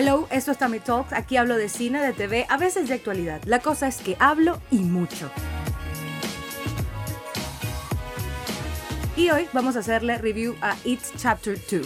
Hello, esto es Tammy Talks. Aquí hablo de cine, de TV, a veces de actualidad. La cosa es que hablo y mucho. Y hoy vamos a hacerle review a It's Chapter 2.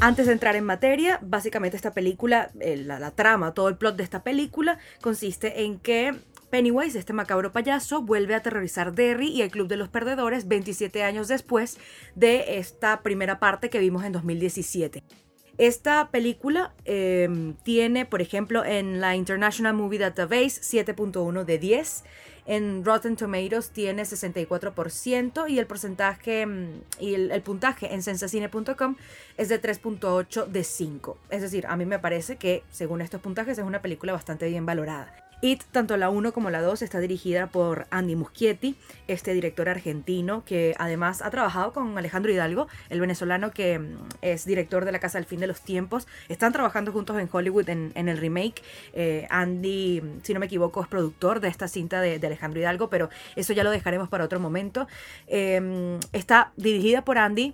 Antes de entrar en materia, básicamente esta película, eh, la, la trama, todo el plot de esta película consiste en que Pennywise, este macabro payaso, vuelve a aterrorizar Derry y el Club de los Perdedores 27 años después de esta primera parte que vimos en 2017. Esta película eh, tiene, por ejemplo, en la International Movie Database 7.1 de 10. En Rotten Tomatoes tiene 64% y el porcentaje mm, y el, el puntaje en sensacine.com es de 3.8 de 5. Es decir, a mí me parece que según estos puntajes es una película bastante bien valorada. It, tanto la 1 como la 2, está dirigida por Andy Muschietti, este director argentino que además ha trabajado con Alejandro Hidalgo, el venezolano que mm, es director de La Casa del Fin de los Tiempos. Están trabajando juntos en Hollywood en, el remake. Eh, Andy, si no me equivoco, es productor de esta cinta de, Alejandro Hidalgo, pero eso ya lo dejaremos para otro momento. Eh, está dirigida por Andy,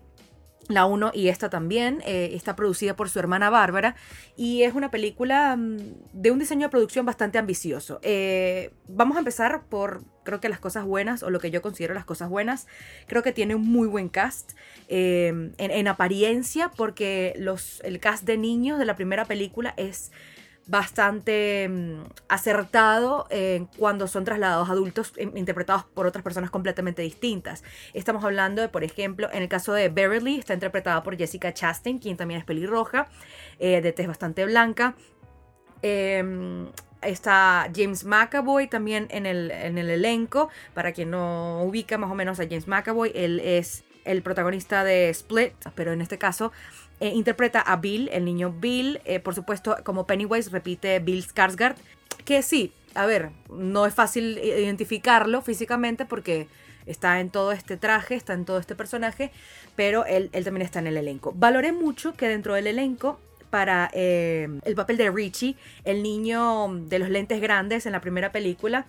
la 1 y esta también eh, está producida por su hermana Bárbara y es una película mm, de un diseño de producción bastante ambicioso. Eh, vamos a empezar por, creo que las cosas buenas o lo que yo considero las cosas buenas. Creo que tiene un muy buen cast eh, en, en, apariencia porque los, el cast de niños de la primera película es bastante mm, acertado eh, cuando son trasladados adultos eh, interpretados por otras personas completamente distintas. Estamos hablando de, por ejemplo, en el caso de Beverly, está interpretada por Jessica Chastain, quien también es pelirroja, eh, de tez bastante blanca. Em, está James McAvoy también en el, en el elenco. Para quien no ubica más o menos a James McAvoy, él es el protagonista de Split, pero en este caso eh, interpreta a Bill, el niño Bill. Eh, por supuesto, como Pennywise repite Bill Skarsgård. Que sí, a ver, no es fácil identificarlo físicamente porque está en todo este traje, está en todo este personaje, pero él, él también está en el elenco. Valoré mucho que dentro del elenco para eh, el papel de Richie, el niño de los lentes grandes en la primera película,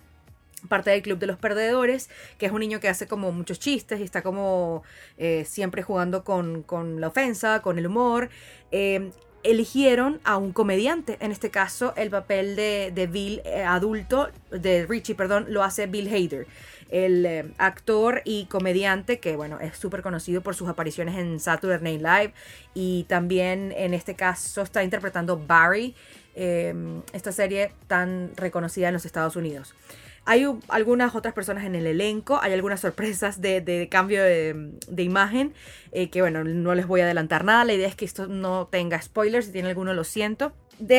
parte del club de los perdedores, que es un niño que hace como muchos chistes y está como eh, siempre jugando con, la ofensa, con el humor. Eh, eligieron a un comediante, en este caso el papel de, Bill eh, adulto, de Richie, perdón, lo hace Bill Hader, el actor y comediante que, bueno, es súper conocido por sus apariciones en Saturday Night Live y también en este caso está interpretando Barry, esta serie tan reconocida en los Estados Unidos. Hay algunas otras personas en el elenco, hay algunas sorpresas de, de cambio de, imagen, eh, que bueno, no les voy a adelantar nada, la idea es que esto no tenga spoilers, si tiene alguno lo siento.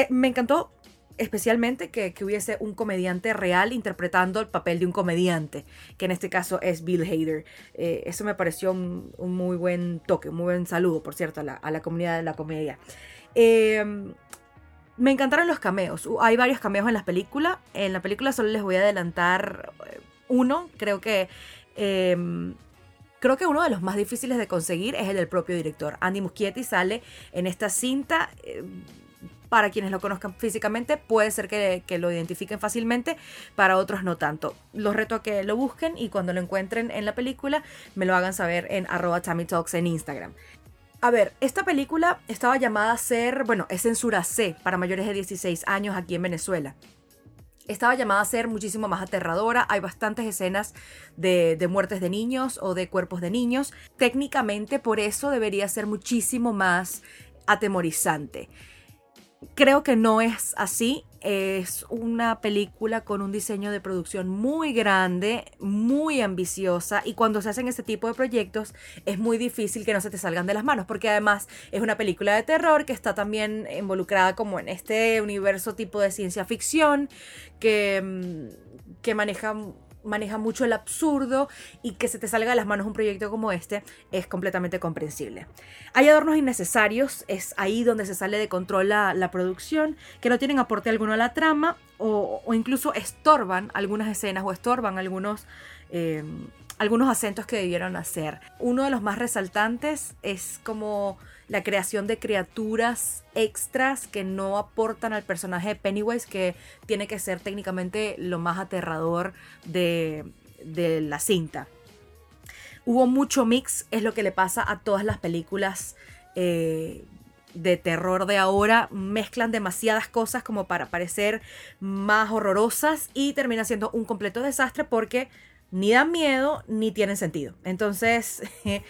Me encantó especialmente que, que, hubiese un comediante real interpretando el papel de un comediante, que en este caso es Bill Hader. Eh, eso me pareció un, un, muy buen toque, un muy buen saludo, por cierto, a la, a la comunidad de la comedia. Eh, me encantaron los cameos. Hay varios cameos en la película. En la película solo les voy a adelantar eh, uno. Creo que. Eh, creo que uno de los más difíciles de conseguir es el del propio director. Andy Muschietti sale en esta cinta. Eh, para quienes lo conozcan físicamente, puede ser que, que, lo identifiquen fácilmente, para otros no tanto. Los reto a que lo busquen y cuando lo encuentren en la película, me lo hagan saber en arroba Talks en Instagram. A ver, esta película estaba llamada a ser, bueno, es censura C para mayores de 16 años aquí en Venezuela. Estaba llamada a ser muchísimo más aterradora. Hay bastantes escenas de, muertes de niños o de cuerpos de niños. Técnicamente, por eso debería ser muchísimo más atemorizante. Creo que no es así. Es una película con un diseño de producción muy grande, muy ambiciosa y cuando se hacen este tipo de proyectos es muy difícil que no se te salgan de las manos porque además es una película de terror que está también involucrada como en este universo tipo de ciencia ficción que, mm, que maneja maneja mucho el absurdo y que se te salga de las manos un proyecto como este es completamente comprensible. Hay adornos innecesarios, es ahí donde se sale de control la, producción, que no tienen aporte alguno a la trama o, o, incluso estorban algunas escenas o estorban algunos... Eh, algunos acentos que debieron hacer. Uno de los más resaltantes es como la creación de criaturas extras que no aportan al personaje de Pennywise, que tiene que ser técnicamente lo más aterrador de, de la cinta. Hubo mucho mix, es lo que le pasa a todas las películas eh, de terror de ahora. Mezclan demasiadas cosas como para parecer más horrorosas y termina siendo un completo desastre porque ni dan miedo ni tienen sentido. Entonces,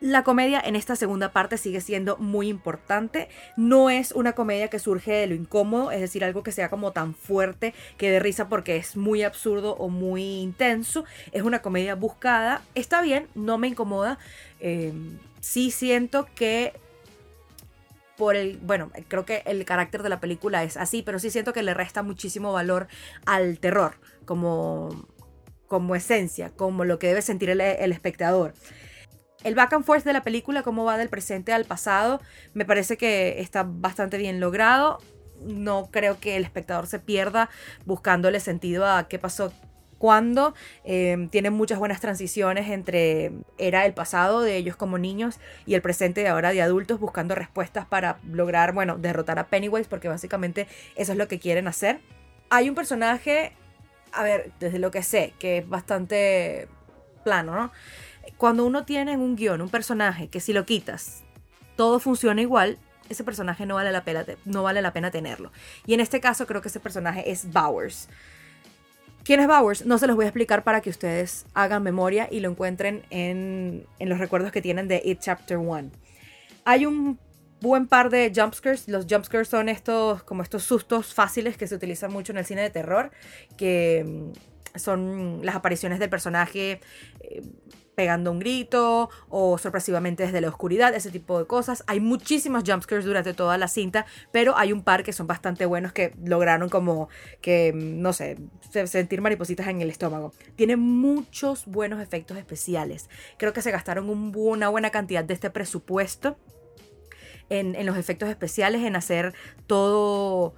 La comedia en esta segunda parte sigue siendo muy importante. No es una comedia que surge de lo incómodo, es decir, algo que sea como tan fuerte que de risa porque es muy absurdo o muy intenso. Es una comedia buscada. Está bien, no me incomoda. Eh, sí siento que por el, bueno, creo que el carácter de la película es así, pero sí siento que le resta muchísimo valor al terror como, como esencia, como lo que debe sentir el, espectador el back and forth de la película, cómo va del presente al pasado, me parece que está bastante bien logrado. No creo que el espectador se pierda buscándole sentido a qué pasó cuando. Em, tiene muchas buenas transiciones entre era el pasado de ellos como niños y el presente de ahora de adultos buscando respuestas para lograr, bueno, derrotar a Pennywise porque básicamente eso es lo que quieren hacer. Hay un personaje, a ver, desde lo que sé, que es bastante plano, ¿no? cuando uno tiene en un guion un personaje que si lo quitas, todo funciona igual, ese personaje no vale la pena, no vale la pena tenerlo. Y en este caso creo que ese personaje es Bowers. ¿Quién es Bowers? No se los voy a explicar para que ustedes hagan memoria y lo encuentren en, en los recuerdos que tienen de It Chapter 1. Hay un buen par de jumpscares. Los jumpscares son estos, como estos sustos fáciles que se utilizan mucho en el cine de terror, que mm, son las apariciones del personaje eh, pegando un grito o sorpresivamente desde la oscuridad, ese tipo de cosas. Hay muchísimos jumpscares durante toda la cinta, pero hay un par que son bastante buenos que lograron como que, no sé, sentir maripositas en el estómago. Tiene muchos buenos efectos especiales. Creo que se gastaron una buena cantidad de este presupuesto en, los efectos especiales, en hacer todo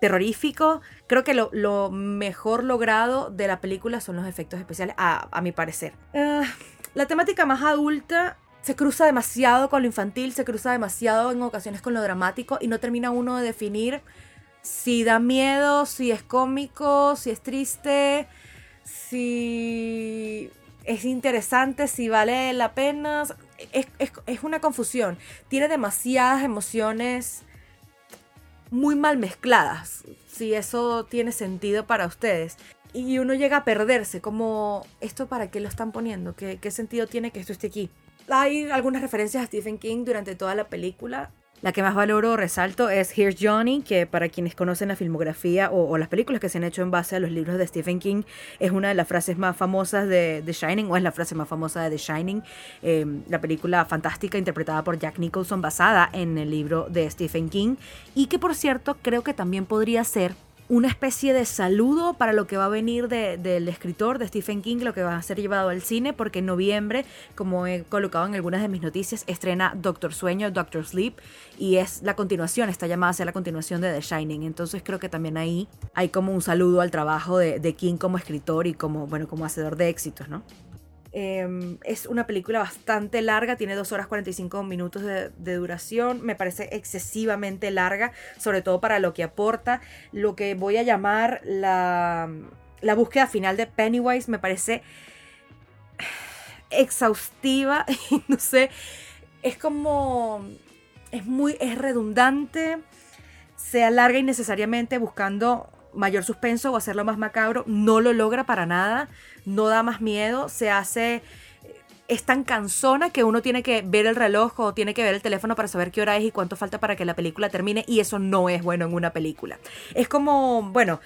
terrorífico. Creo que lo, mejor logrado de la película son los efectos especiales, a, mi parecer. Ah, la temática más adulta se cruza demasiado con lo infantil, se cruza demasiado en ocasiones con lo dramático y no termina uno de definir si da miedo, si es cómico, si es triste, si es interesante, si vale la pena. Es, es una confusión. Tiene demasiadas emociones muy mal mezcladas, si eso tiene sentido para ustedes. Y uno llega a perderse, como, ¿esto para qué lo están poniendo? ¿Qué, qué sentido tiene que esto esté aquí? Hay algunas referencias a Stephen King durante toda la película. La que más valoro resalto es Here's Johnny, que para quienes conocen la filmografía o, las películas que se han hecho en base a los libros de Stephen King, es una de las frases más famosas de The Shining, o es la frase más famosa de The Shining, em, la película fantástica interpretada por Jack Nicholson basada en el libro de Stephen King, y que por cierto creo que también podría ser una especie de saludo para lo que va a venir del escritor de Stephen King, lo que va a ser llevado al cine, porque en noviembre, como he colocado en algunas de mis noticias, estrena Doctor Sueño, Doctor Sleep, y es la continuación, está llamada a ser la continuación de The Shining. Entonces creo que también ahí hay como un saludo al trabajo de, de King como escritor y como, bueno, como hacedor de éxitos, ¿no? Em, es una película bastante larga, tiene 2 horas 45 minutos de, duración, me parece excesivamente larga, sobre todo para lo que aporta. Lo que voy a llamar la, la búsqueda final de Pennywise me parece exhaustiva, no sé, es como, es muy, es redundante, se alarga innecesariamente buscando mayor suspenso o hacerlo más macabro, no lo logra para nada, no da más miedo, se hace es tan cansona que uno tiene que ver el reloj o tiene que ver el teléfono para saber qué hora es y cuánto falta para que la película termine y eso no es bueno en una película. Es como, bueno,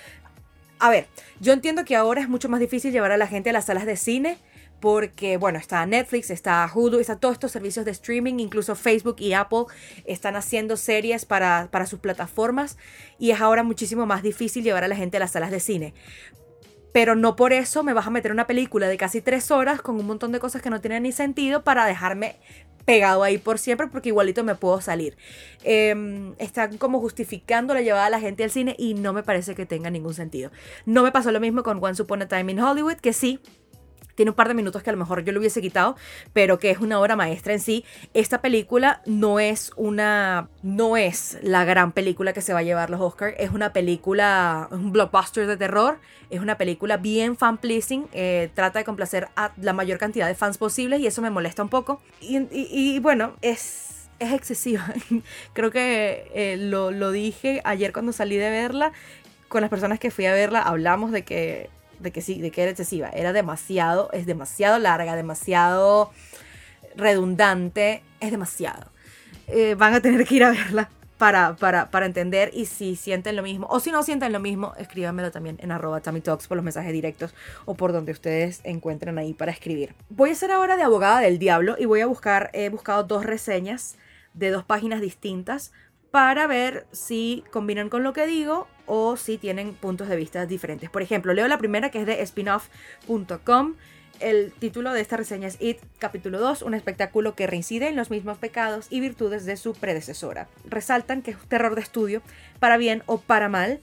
a ver, yo entiendo que ahora es mucho más difícil llevar a la gente a las salas de cine porque, bueno, está Netflix, está Hulu, está todos estos servicios de streaming, incluso Facebook y Apple están haciendo series para, para sus plataformas y es ahora muchísimo más difícil llevar a la gente a las salas de cine. Pero no por eso me vas a meter una película de casi tres horas con un montón de cosas que no tienen ni sentido para dejarme pegado ahí por siempre porque igualito me puedo salir. Em, están como justificando la llevada a la gente al cine y no me parece que tenga ningún sentido. No me pasó lo mismo con Once Upon a Time in Hollywood, que sí, tiene un par de minutos que a lo mejor yo lo hubiese quitado, pero que es una obra maestra en sí. Esta película no es una, no es la gran película que se va a llevar los Oscars, es una película, un blockbuster de terror, es una película bien fan pleasing, eh, trata de complacer a la mayor cantidad de fans posibles y eso me molesta un poco. Y, bueno, es, es excesiva. Creo que eh, lo, lo dije ayer cuando salí de verla. Con las personas que fui a verla hablamos de que de que sí, de que era excesiva. Era demasiado, es demasiado larga, demasiado redundante, es demasiado. Eh, van a tener que ir a verla para, para, para, entender y si sienten lo mismo o si no sienten lo mismo, escríbanmelo también en arroba Talks por los mensajes directos o por donde ustedes encuentren ahí para escribir. Voy a ser ahora de abogada del diablo y voy a buscar, he buscado dos reseñas de dos páginas distintas para ver si combinan con lo que digo o si tienen puntos de vista diferentes. Por ejemplo, leo la primera que es de spinoff.com. El título de esta reseña es It, capítulo 2, un espectáculo que reincide en los mismos pecados y virtudes de su predecesora. Resaltan que es terror de estudio, para bien o para mal,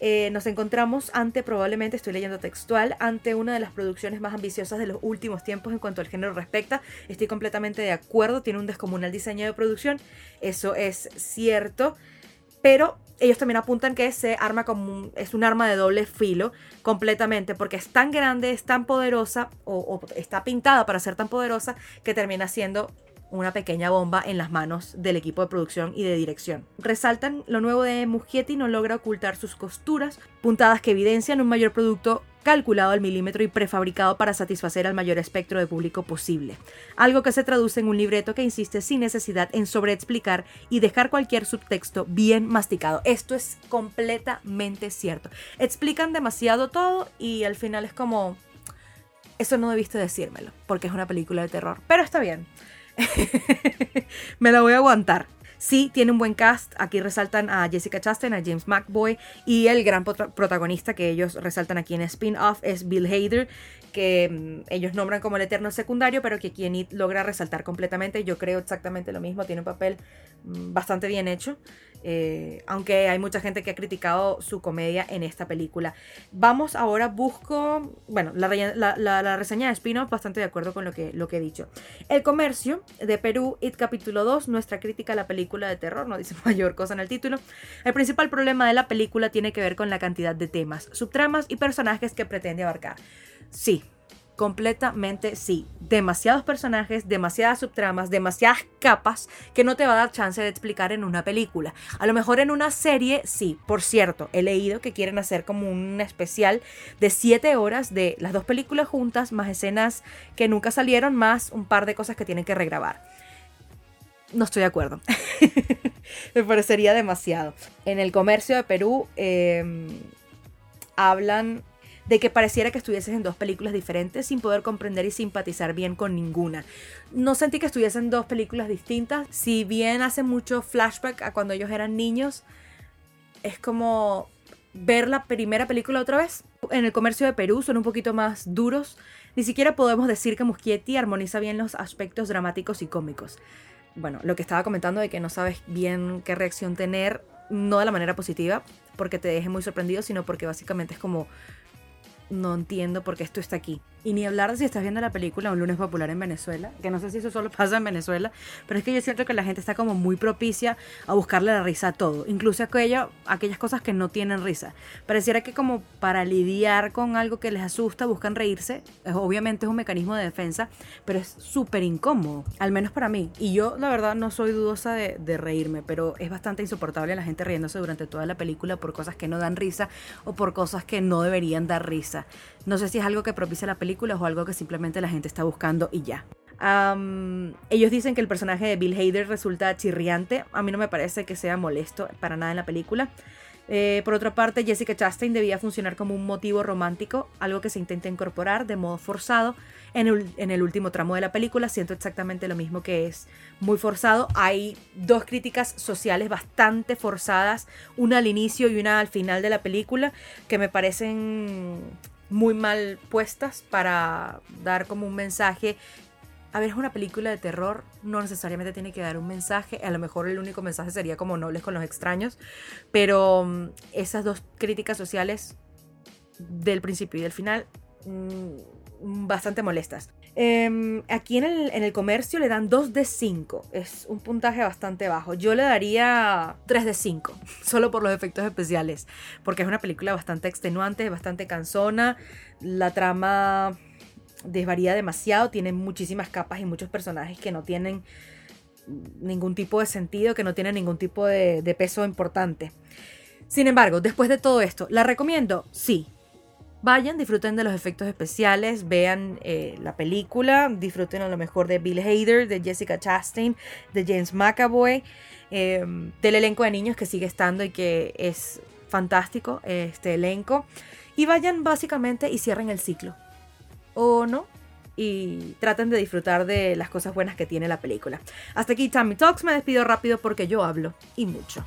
eh, nos encontramos ante, probablemente estoy leyendo textual, ante una de las producciones más ambiciosas de los últimos tiempos en cuanto al género respecta. Estoy completamente de acuerdo, tiene un descomunal diseño de producción, eso es cierto, pero ellos también apuntan que se arma como es un arma de doble filo completamente porque es tan grande, es tan poderosa o, o está pintada para ser tan poderosa que termina siendo una pequeña bomba en las manos del equipo de producción y de dirección. Resaltan lo nuevo de Muschietti no logra ocultar sus costuras, puntadas que evidencian un mayor producto calculado al milímetro y prefabricado para satisfacer al mayor espectro de público posible. Algo que se traduce en un libreto que insiste sin necesidad en sobreexplicar y dejar cualquier subtexto bien masticado. Esto es completamente cierto. Explican demasiado todo y al final es como... Eso no debiste decírmelo, porque es una película de terror. Pero está bien. me la voy a aguantar. Sí, tiene un buen cast. Aquí resaltan a Jessica Chastain, a James McBoy y el gran protagonista que ellos resaltan aquí en spin-off es Bill Hader, que mm, ellos nombran como el eterno secundario, pero que quien logra resaltar completamente. Yo creo exactamente lo mismo. Tiene un papel mm, bastante bien hecho. Eh, aunque hay mucha gente que ha criticado su comedia en esta película. Vamos ahora, busco, bueno, la, reseña de Spinoff, bastante de acuerdo con lo que, lo que he dicho. El comercio de Perú, It capítulo 2, nuestra crítica a la película de terror, no dice mayor cosa en el título. El principal problema de la película tiene que ver con la cantidad de temas, subtramas y personajes que pretende abarcar. Sí, Completamente sí. Demasiados personajes, demasiadas subtramas, demasiadas capas que no te va a dar chance de explicar en una película. A lo mejor en una serie, sí. Por cierto, he leído que quieren hacer como un especial de 7 horas de las dos películas juntas, más escenas que nunca salieron, más un par de cosas que tienen que regrabar. No estoy de acuerdo. Me parecería demasiado. En el comercio de Perú em, hablan de que pareciera que estuvieses en dos películas diferentes sin poder comprender y simpatizar bien con ninguna. No sentí que estuviesen dos películas distintas, si bien hace mucho flashback a cuando ellos eran niños, es como ver la primera película otra vez. En el comercio de Perú son un poquito más duros, ni siquiera podemos decir que Muschietti armoniza bien los aspectos dramáticos y cómicos. Bueno, lo que estaba comentando de que no sabes bien qué reacción tener, no de la manera positiva, porque te deje muy sorprendido, sino porque básicamente es como no entiendo por qué esto está aquí. Y ni hablar de si estás viendo la película Un lunes popular en Venezuela, que no sé si eso solo pasa en Venezuela, pero es que yo siento que la gente está como muy propicia a buscarle la risa a todo, incluso aquello, aquellas cosas que no tienen risa. Pareciera que como para lidiar con algo que les asusta buscan reírse, obviamente es un mecanismo de defensa, pero es súper incómodo, al menos para mí. Y yo la verdad no soy dudosa de, de reírme, pero es bastante insoportable la gente riéndose durante toda la película por cosas que no dan risa o por cosas que no deberían dar risa. No sé si es algo que propicia la película o algo que simplemente la gente está buscando y ya. ellos dicen que el personaje de Bill Hader resulta chirriante. A mí no me parece que sea molesto para nada en la película. Eh, por otra parte, Jessica Chastain debía funcionar como un motivo romántico, algo que se intenta incorporar de modo forzado en el, en el, último tramo de la película. Siento exactamente lo mismo que es muy forzado. Hay dos críticas sociales bastante forzadas, una al inicio y una al final de la película, que me parecen muy mal puestas para dar como un mensaje. A ver, es una película de terror, no necesariamente tiene que dar un mensaje, a lo mejor el único mensaje sería como nobles con los extraños, pero mm, esas dos críticas sociales del principio y del final mm, bastante molestas. Em, aquí en el, en el, comercio le dan 2 de 5. Es un puntaje bastante bajo. Yo le daría 3 de 5, solo por los efectos especiales. Porque es una película bastante extenuante, bastante cansona. La trama desvaría demasiado, tiene muchísimas capas y muchos personajes que no tienen ningún tipo de sentido, que no tienen ningún tipo de, de peso importante. Sin embargo, después de todo esto, ¿la recomiendo? Sí, Vayan, disfruten de los efectos especiales, vean eh, la película, disfruten a lo mejor de Bill Hader, de Jessica Chastain, de James McAvoy, em, del elenco de niños que sigue estando y que es fantástico este elenco. Y vayan básicamente y cierren el ciclo. ¿O no? Y traten de disfrutar de las cosas buenas que tiene la película. Hasta aquí Tammy Talks, me despido rápido porque yo hablo y mucho.